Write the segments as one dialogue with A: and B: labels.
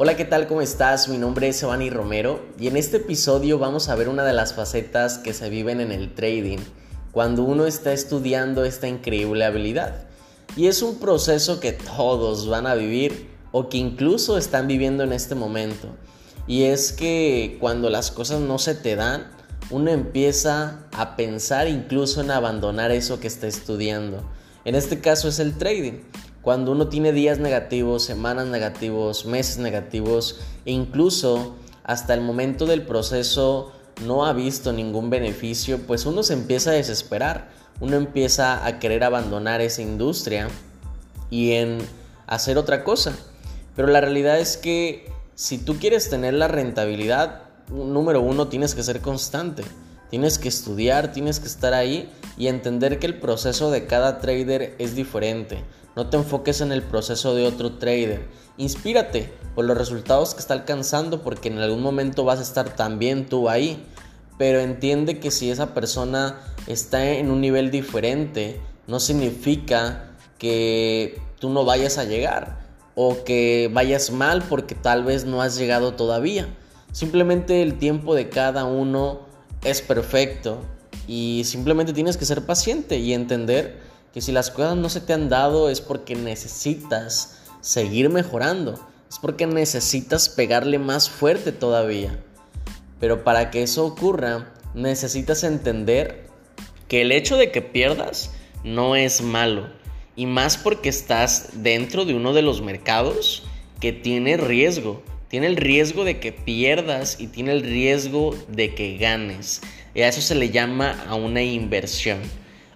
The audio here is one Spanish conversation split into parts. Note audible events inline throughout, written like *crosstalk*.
A: Hola, ¿qué tal? ¿Cómo estás? Mi nombre es Evani Romero y en este episodio vamos a ver una de las facetas que se viven en el trading cuando uno está estudiando esta increíble habilidad. Y es un proceso que todos van a vivir o que incluso están viviendo en este momento. Y es que cuando las cosas no se te dan, uno empieza a pensar incluso en abandonar eso que está estudiando. En este caso es el trading. Cuando uno tiene días negativos, semanas negativos, meses negativos e incluso hasta el momento del proceso no ha visto ningún beneficio, pues uno se empieza a desesperar, uno empieza a querer abandonar esa industria y en hacer otra cosa. Pero la realidad es que si tú quieres tener la rentabilidad, número uno, tienes que ser constante. Tienes que estudiar, tienes que estar ahí y entender que el proceso de cada trader es diferente. No te enfoques en el proceso de otro trader. Inspírate por los resultados que está alcanzando porque en algún momento vas a estar también tú ahí. Pero entiende que si esa persona está en un nivel diferente, no significa que tú no vayas a llegar o que vayas mal porque tal vez no has llegado todavía. Simplemente el tiempo de cada uno es perfecto y simplemente tienes que ser paciente y entender que si las cosas no se te han dado es porque necesitas seguir mejorando, es porque necesitas pegarle más fuerte todavía. Pero para que eso ocurra, necesitas entender que el hecho de que pierdas no es malo. Y más porque estás dentro de uno de los mercados que tiene riesgo. Tiene el riesgo de que pierdas y tiene el riesgo de que ganes. Y a eso se le llama a una inversión.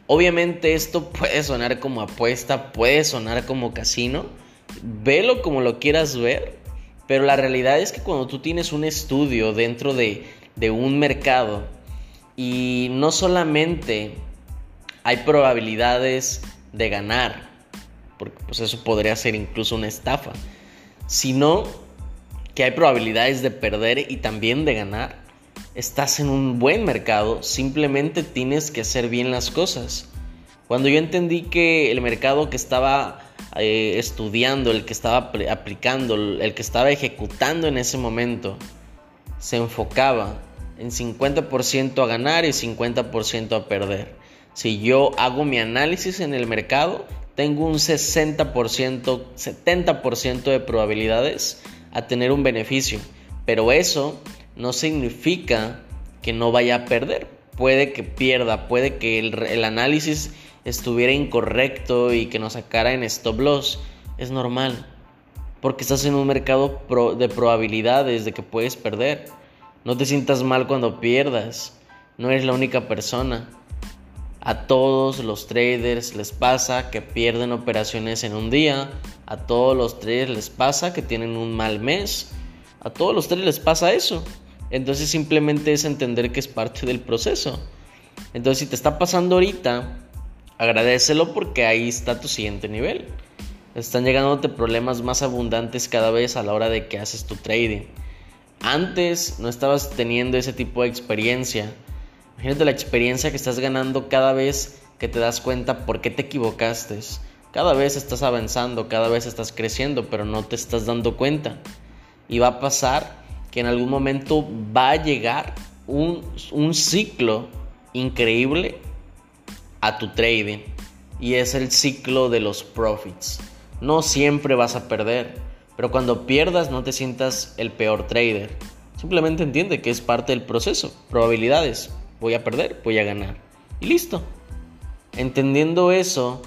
A: Obviamente esto puede sonar como apuesta, puede sonar como casino, velo como lo quieras ver, pero la realidad es que cuando tú tienes un estudio dentro de, de un mercado y no solamente hay probabilidades de ganar, porque pues eso podría ser incluso una estafa, sino que hay probabilidades de perder y también de ganar, estás en un buen mercado, simplemente tienes que hacer bien las cosas. Cuando yo entendí que el mercado que estaba eh, estudiando, el que estaba aplicando, el que estaba ejecutando en ese momento, se enfocaba en 50% a ganar y 50% a perder. Si yo hago mi análisis en el mercado, tengo un 60%, 70% de probabilidades a tener un beneficio. Pero eso no significa que no vaya a perder. Puede que pierda, puede que el, análisis estuviera incorrecto y que nos sacara en stop loss. Es normal. Porque estás en un mercado de probabilidades de que puedes perder. No te sientas mal cuando pierdas. No eres la única persona. A todos los traders les pasa que pierden operaciones en un día. A todos los traders les pasa que tienen un mal mes. A todos los traders les pasa eso. Entonces simplemente es entender que es parte del proceso. Entonces si te está pasando ahorita, agradecelo porque ahí está tu siguiente nivel. Están llegándote problemas más abundantes cada vez a la hora de que haces tu trading. Antes no estabas teniendo ese tipo de experiencia. Imagínate la experiencia que estás ganando cada vez que te das cuenta por qué te equivocaste. Cada vez estás avanzando, cada vez estás creciendo, pero no te estás dando cuenta. Y va a pasar que en algún momento va a llegar un, ciclo increíble a tu trading y es el ciclo de los profits. No siempre vas a perder, pero cuando pierdas no te sientas el peor trader. Simplemente entiende que es parte del proceso. Probabilidades. Voy a perder, voy a ganar. Y listo. Entendiendo eso,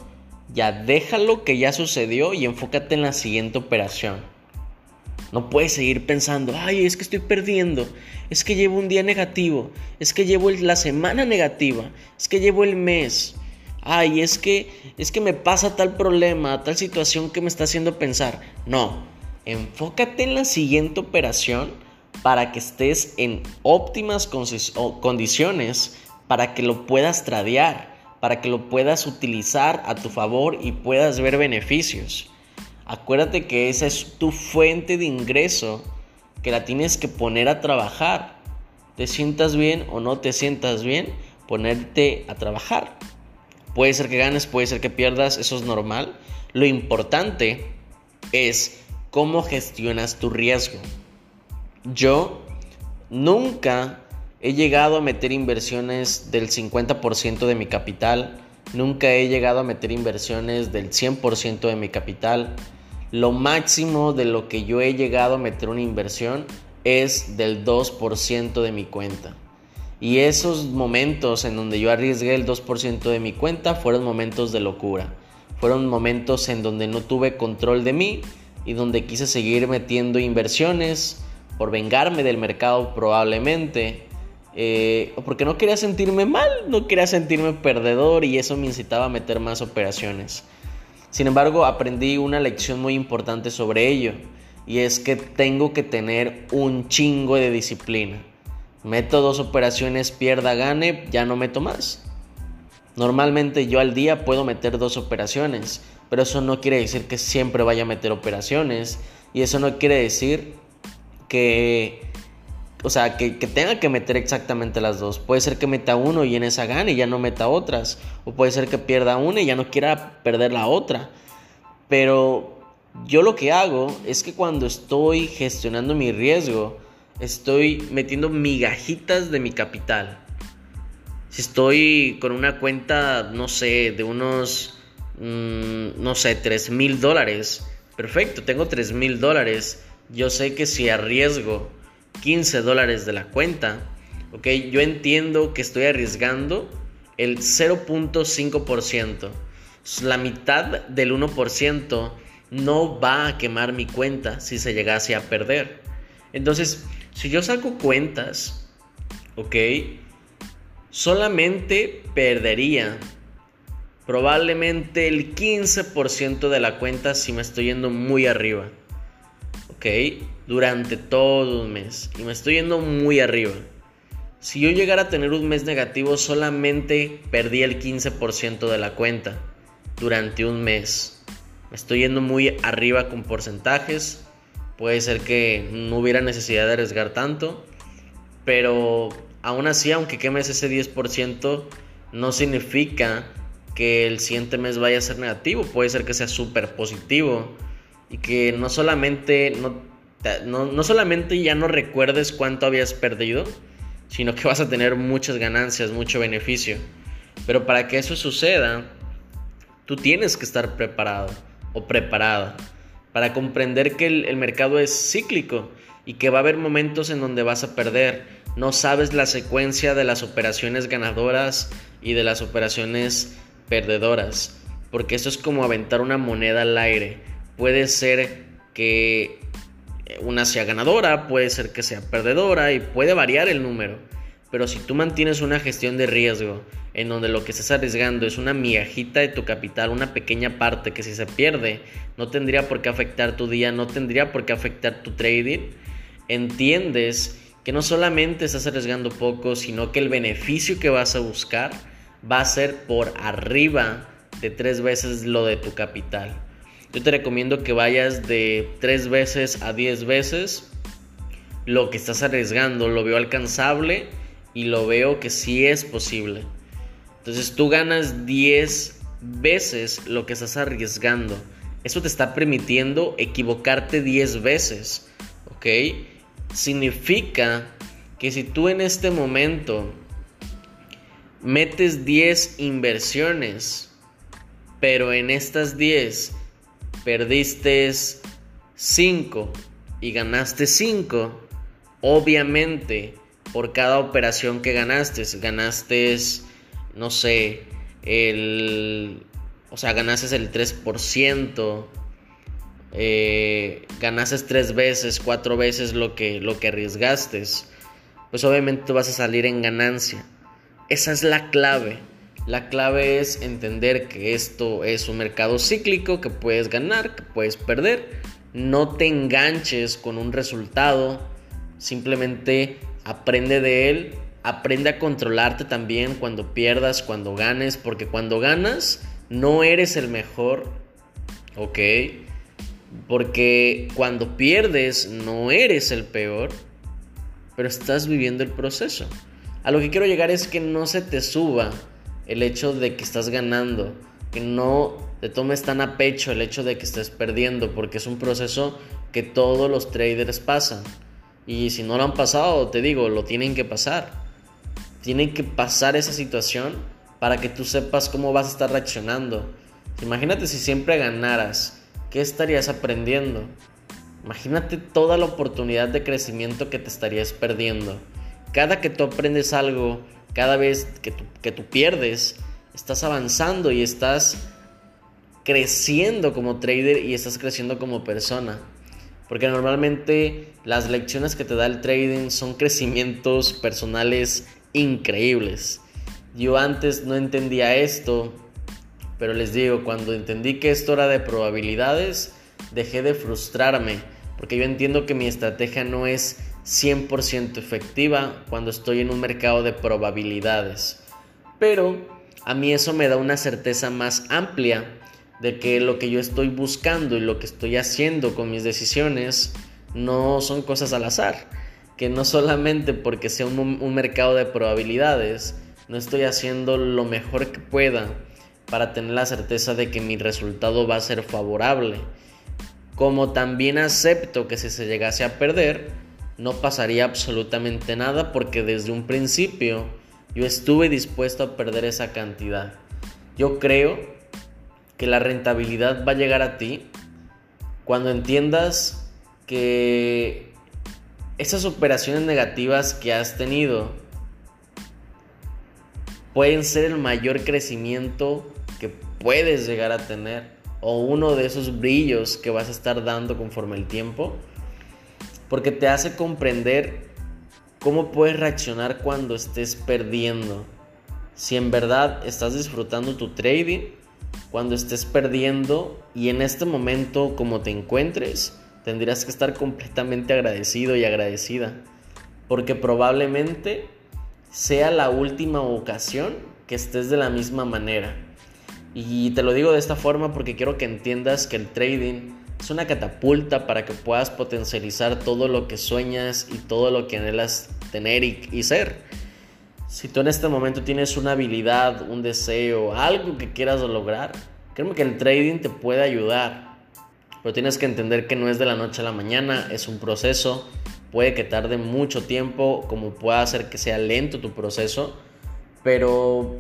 A: ya déjalo que ya sucedió y enfócate en la siguiente operación. No puedes seguir pensando, ay, es que estoy perdiendo, es que llevo un día negativo, es que llevo la semana negativa, es que llevo el mes. Ay, es que es que me pasa tal problema, tal situación que me está haciendo pensar. No, enfócate en la siguiente operación para que estés en óptimas condiciones para que lo puedas tradear, para que lo puedas utilizar a tu favor y puedas ver beneficios. Acuérdate que esa es tu fuente de ingreso que la tienes que poner a trabajar. Te sientas bien o no te sientas bien, ponerte a trabajar. Puede ser que ganes, puede ser que pierdas, eso es normal. Lo importante es cómo gestionas tu riesgo. Yo nunca he llegado a meter inversiones del 50% de mi capital, nunca he llegado a meter inversiones del 100% de mi capital. Lo máximo de lo que yo he llegado a meter una inversión es del 2% de mi cuenta. Y esos momentos en donde yo arriesgué el 2% de mi cuenta fueron momentos de locura. Fueron momentos en donde no tuve control de mí y donde quise seguir metiendo inversiones por vengarme del mercado probablemente. Eh, porque no quería sentirme mal, no quería sentirme perdedor y eso me incitaba a meter más operaciones. Sin embargo, aprendí una lección muy importante sobre ello y es que tengo que tener un chingo de disciplina. Meto dos operaciones, pierda, gane, ya no meto más. Normalmente yo al día puedo meter dos operaciones, pero eso no quiere decir que siempre vaya a meter operaciones y eso no quiere decir que, o sea, que, que, tenga que meter exactamente las dos. Puede ser que meta uno y en esa gane y ya no meta otras, o puede ser que pierda una y ya no quiera perder la otra. Pero yo lo que hago es que cuando estoy gestionando mi riesgo, estoy metiendo migajitas de mi capital. Si estoy con una cuenta, no sé, de unos, mm, no sé, 3 mil dólares. Perfecto, tengo 3 mil dólares. Yo sé que si arriesgo 15 dólares de la cuenta, ok, yo entiendo que estoy arriesgando el 0.5%. La mitad del 1% no va a quemar mi cuenta si se llegase a perder. Entonces, si yo saco cuentas, ok, solamente perdería probablemente el 15% de la cuenta si me estoy yendo muy arriba. ¿Ok? Durante todo un mes. Y me estoy yendo muy arriba. Si yo llegara a tener un mes negativo, solamente perdí el 15% de la cuenta durante un mes. Me estoy yendo muy arriba con porcentajes. Puede ser que no hubiera necesidad de arriesgar tanto, pero aún así, aunque quemes ese 10%, no significa que el siguiente mes vaya a ser negativo. Puede ser que sea súper positivo y que no solamente, no, no, no solamente ya no recuerdes cuánto habías perdido, sino que vas a tener muchas ganancias, mucho beneficio. Pero para que eso suceda, tú tienes que estar preparado o preparada para comprender que el, mercado es cíclico y que va a haber momentos en donde vas a perder. No sabes la secuencia de las operaciones ganadoras y de las operaciones perdedoras, porque eso es como aventar una moneda al aire. Puede ser que una sea ganadora, puede ser que sea perdedora y puede variar el número. Pero si tú mantienes una gestión de riesgo en donde lo que estás arriesgando es una migajita de tu capital, una pequeña parte que si se pierde no tendría por qué afectar tu día, no tendría por qué afectar tu trading, entiendes que no solamente estás arriesgando poco, sino que el beneficio que vas a buscar va a ser por arriba de tres veces lo de tu capital. Yo te recomiendo que vayas de tres veces a diez veces lo que estás arriesgando, lo veo alcanzable y lo veo que sí es posible. Entonces tú ganas 10 veces lo que estás arriesgando. Eso te está permitiendo equivocarte 10 veces. ¿Ok? Significa que si tú en este momento metes 10 inversiones, pero en estas 10 perdiste 5 y ganaste 5, obviamente por cada operación que ganaste, ganaste no sé, el, o sea, ganases el 3%, eh, ganases tres veces, cuatro veces lo que, lo que arriesgaste, pues obviamente vas a salir en ganancia. Esa es la clave. La clave es entender que esto es un mercado cíclico, que puedes ganar, que puedes perder. No te enganches con un resultado, simplemente aprende de él aprende a controlarte también cuando pierdas, cuando ganes, porque cuando ganas no eres el mejor, ¿ok? Porque cuando pierdes no eres el peor, pero estás viviendo el proceso. A lo que quiero llegar es que no se te suba el hecho de que estás ganando, que no te tomes tan a pecho el hecho de que estés perdiendo, porque es un proceso que todos los traders pasan. Y si no lo han pasado, te digo, lo tienen que pasar. Tienen que pasar esa situación para que tú sepas cómo vas a estar reaccionando. Imagínate si siempre ganaras, ¿qué estarías aprendiendo? Imagínate toda la oportunidad de crecimiento que te estarías perdiendo. Cada que tú aprendes algo, cada vez que tú, que tú pierdes, estás avanzando y estás creciendo como trader y estás creciendo como persona. Porque normalmente las lecciones que te da el trading son crecimientos personales increíbles. Yo antes no entendía esto, pero les digo, cuando entendí que esto era de probabilidades, dejé de frustrarme, porque yo entiendo que mi estrategia no es 100% efectiva cuando estoy en un mercado de probabilidades. Pero a mí eso me da una certeza más amplia de que lo que yo estoy buscando y lo que estoy haciendo con mis decisiones no son cosas al azar, que no solamente porque sea un, mercado de probabilidades, no estoy haciendo lo mejor que pueda para tener la certeza de que mi resultado va a ser favorable, como también acepto que si se llegase a perder, no pasaría absolutamente nada porque desde un principio yo estuve dispuesto a perder esa cantidad. Yo creo que la rentabilidad va a llegar a ti cuando entiendas que esas operaciones negativas que has tenido pueden ser el mayor crecimiento que puedes llegar a tener o uno de esos brillos que vas a estar dando conforme el tiempo porque te hace comprender cómo puedes reaccionar cuando estés perdiendo si en verdad estás disfrutando tu trading cuando estés perdiendo y en este momento como te encuentres, tendrías que estar completamente agradecido y agradecida, porque probablemente sea la última ocasión que estés de la misma manera. Y te lo digo de esta forma porque quiero que entiendas que el trading es una catapulta para que puedas potencializar todo lo que sueñas y todo lo que anhelas tener y, y ser. Si tú en este momento tienes una habilidad, un deseo, algo que quieras lograr, créeme que el trading te puede ayudar. Pero tienes que entender que no es de la noche a la mañana, es un proceso. Puede que tarde mucho tiempo, como pueda hacer que sea lento tu proceso. Pero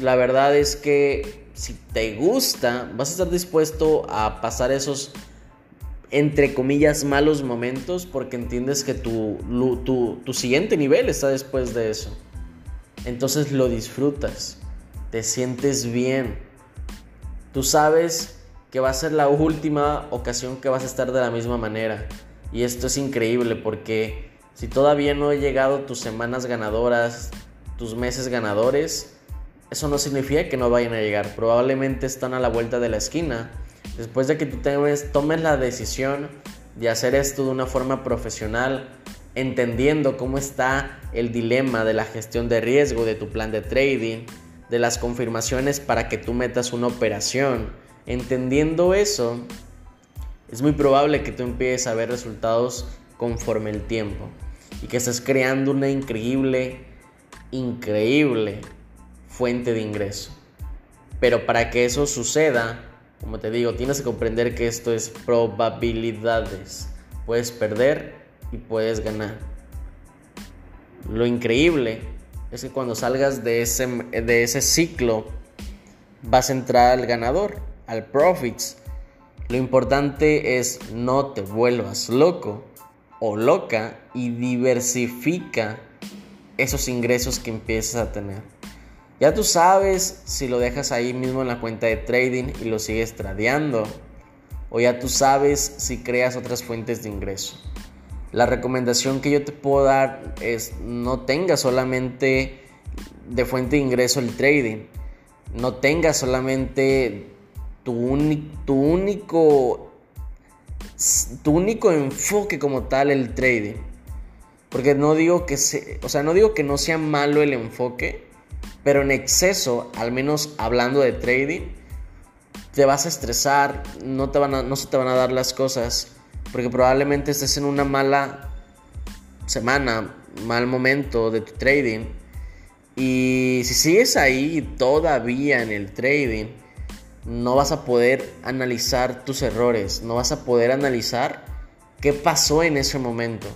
A: la verdad es que si te gusta, vas a estar dispuesto a pasar esos entre comillas malos momentos porque entiendes que tu, tu, tu siguiente nivel está después de eso entonces lo disfrutas, te sientes bien. Tú sabes que va a ser la última ocasión que vas a estar de la misma manera. Y esto es increíble porque si todavía no he llegado tus semanas ganadoras, tus meses ganadores, eso no significa que no vayan a llegar. Probablemente están a la vuelta de la esquina. Después de que tú tomes la decisión de hacer esto de una forma profesional, entendiendo cómo está el dilema de la gestión de riesgo de tu plan de trading, de las confirmaciones para que tú metas una operación. Entendiendo eso, es muy probable que tú empieces a ver resultados conforme el tiempo y que estés creando una increíble, increíble fuente de ingreso. Pero para que eso suceda, como te digo, tienes que comprender que esto es probabilidades. Puedes perder y puedes ganar. Lo increíble es que cuando salgas de ese, de ese ciclo vas a entrar al ganador, al profits. Lo importante es no te vuelvas loco o loca y diversifica esos ingresos que empiezas a tener. Ya tú sabes si lo dejas ahí mismo en la cuenta de trading y lo sigues tradeando. O ya tú sabes si creas otras fuentes de ingreso. La recomendación que yo te puedo dar es no tengas solamente de fuente de ingreso el trading. No tengas solamente tu, tu único tu único enfoque como tal el trading. Porque no digo que o sea, no digo que no sea malo el enfoque, pero en exceso, al menos hablando de trading, te vas a estresar, no te van a, no se te van a dar las cosas porque probablemente estés en una mala semana, mal momento de tu trading. Y si sigues ahí todavía en el trading, no vas a poder analizar tus errores, no vas a poder analizar qué pasó en ese momento.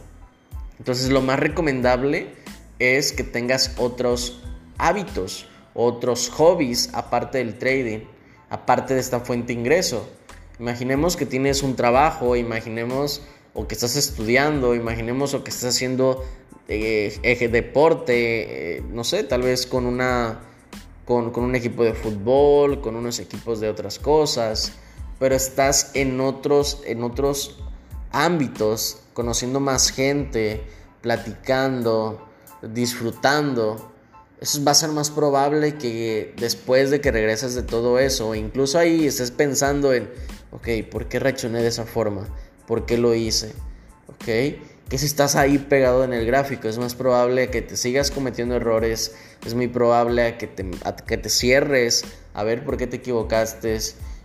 A: Entonces lo más recomendable es que tengas otros hábitos, otros hobbies aparte del trading, aparte de esta fuente de ingreso. Imaginemos que tienes un trabajo, imaginemos o que estás estudiando, imaginemos o que estás haciendo eh, deporte, eh, no sé, tal vez con una con, con, un equipo de fútbol, con unos equipos de otras cosas, pero estás en otros, en otros ámbitos, conociendo más gente, platicando, disfrutando. Eso va a ser más probable que después de que regreses de todo eso, incluso ahí estés pensando en, ok, ¿por qué reaccioné de esa forma? ¿Por qué lo hice? ¿Ok? Que si estás ahí pegado en el gráfico, es más probable que te sigas cometiendo errores, es muy probable que te, que te cierres a ver por qué te equivocaste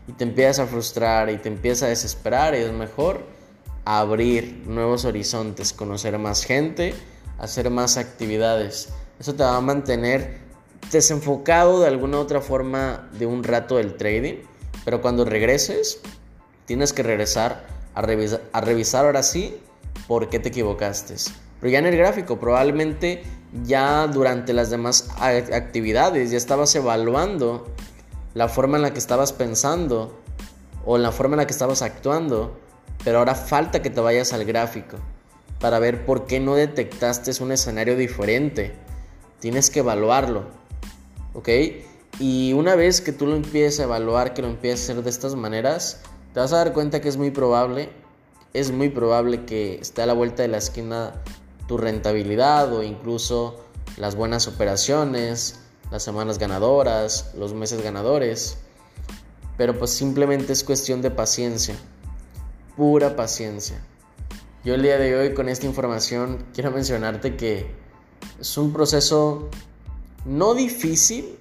A: y te empiezas a frustrar y te empiezas a desesperar y es mejor abrir nuevos horizontes, conocer más gente, hacer más actividades. Eso te va a mantener desenfocado de alguna otra forma de un rato del trading, pero cuando regreses, tienes que regresar a, revisar, a revisar ahora sí por qué te equivocaste. Pero ya en el gráfico, probablemente ya durante las demás actividades ya estabas evaluando la forma en la que estabas pensando o la forma en la que estabas actuando, pero ahora falta que te vayas al gráfico para ver por qué no detectaste un escenario diferente. Tienes que evaluarlo, ¿ok? Y una vez que tú lo empieces a evaluar, que lo empieces a hacer de estas maneras, te vas a dar cuenta que es muy probable, es muy probable que esté a la vuelta de la esquina tu rentabilidad o incluso las buenas operaciones, las semanas ganadoras, los meses ganadores. Pero pues simplemente es cuestión de paciencia, pura paciencia. Yo el día de hoy con esta información quiero mencionarte que es un proceso no difícil,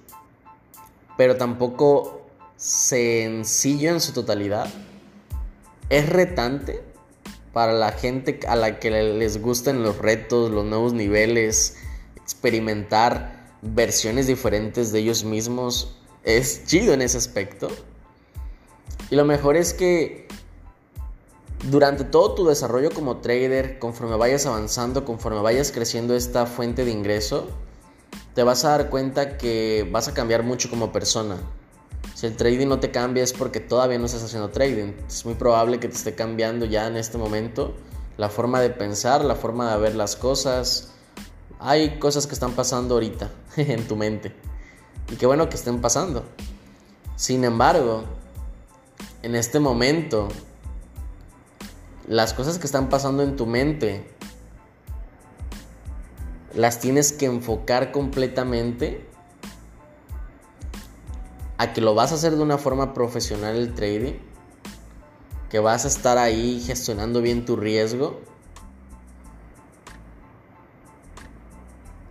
A: pero tampoco sencillo en su totalidad. Es retante para la gente a la que les gusten los retos, los nuevos niveles, experimentar versiones diferentes de ellos mismos. Es chido en ese aspecto. Y lo mejor es que durante todo tu desarrollo como trader, conforme vayas avanzando, conforme vayas creciendo esta fuente de ingreso, te vas a dar cuenta que vas a cambiar mucho como persona. Si el trading no te cambia es porque todavía no estás haciendo trading. Es muy probable que te esté cambiando ya en este momento la forma de pensar, la forma de ver las cosas. Hay cosas que están pasando ahorita *laughs* en tu mente. Y qué bueno que estén pasando. Sin embargo, en este momento las cosas que están pasando en tu mente las tienes que enfocar completamente a que lo vas a hacer de una forma profesional el trading, que vas a estar ahí gestionando bien tu riesgo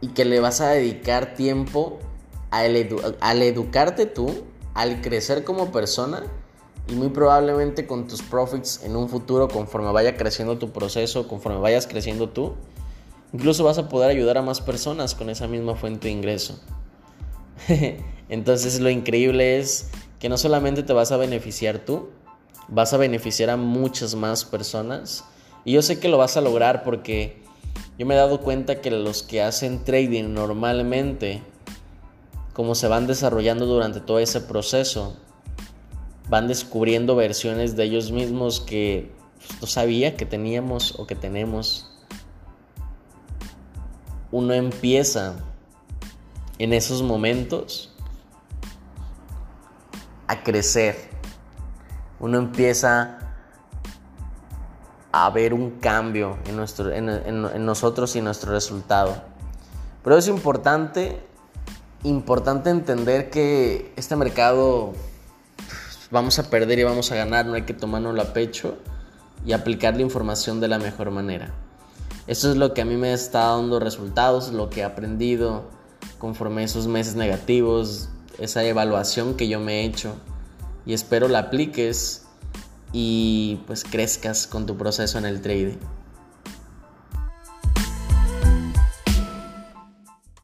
A: y que le vas a dedicar tiempo al, educarte tú, al crecer como persona y muy probablemente con tus profits en un futuro conforme vaya creciendo tu proceso, conforme vayas creciendo tú, incluso vas a poder ayudar a más personas con esa misma fuente de ingreso. *laughs* Entonces lo increíble es que no solamente te vas a beneficiar tú, vas a beneficiar a muchas más personas. Y yo sé que lo vas a lograr porque yo me he dado cuenta que los que hacen trading normalmente, como se van desarrollando durante todo ese proceso, van descubriendo versiones de ellos mismos que no sabía que teníamos o que tenemos. Uno empieza en esos momentos a crecer. Uno empieza a ver un cambio en, nuestro, en, nosotros y nuestro resultado. Pero es importante, importante entender que este mercado vamos a perder y vamos a ganar, no hay que tomarnos a pecho y aplicar la información de la mejor manera. Eso es lo que a mí me está dando resultados, lo que he aprendido conforme esos meses negativos, esa evaluación que yo me he hecho y espero la apliques y pues crezcas con tu proceso en el trading.